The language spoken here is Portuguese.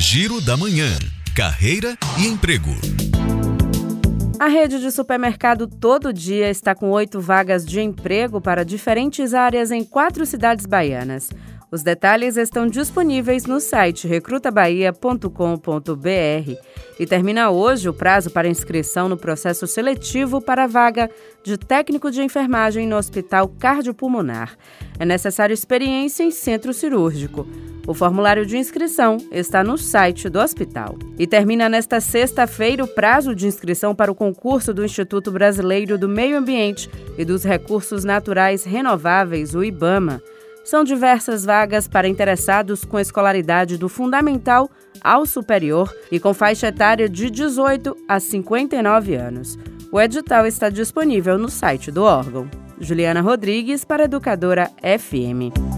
Giro da Manhã. Carreira e emprego. A rede de supermercado Todo Dia está com oito vagas de emprego para diferentes áreas em quatro cidades baianas. Os detalhes estão disponíveis no site recrutabahia.com.br e termina hoje o prazo para inscrição no processo seletivo para a vaga de técnico de enfermagem no Hospital Cardiopulmonar. É necessário experiência em centro cirúrgico. O formulário de inscrição está no site do hospital. E termina nesta sexta-feira o prazo de inscrição para o concurso do Instituto Brasileiro do Meio Ambiente e dos Recursos Naturais Renováveis, o IBAMA. São diversas vagas para interessados com escolaridade do fundamental ao superior e com faixa etária de 18 a 59 anos. O edital está disponível no site do órgão. Juliana Rodrigues para Educadora FM.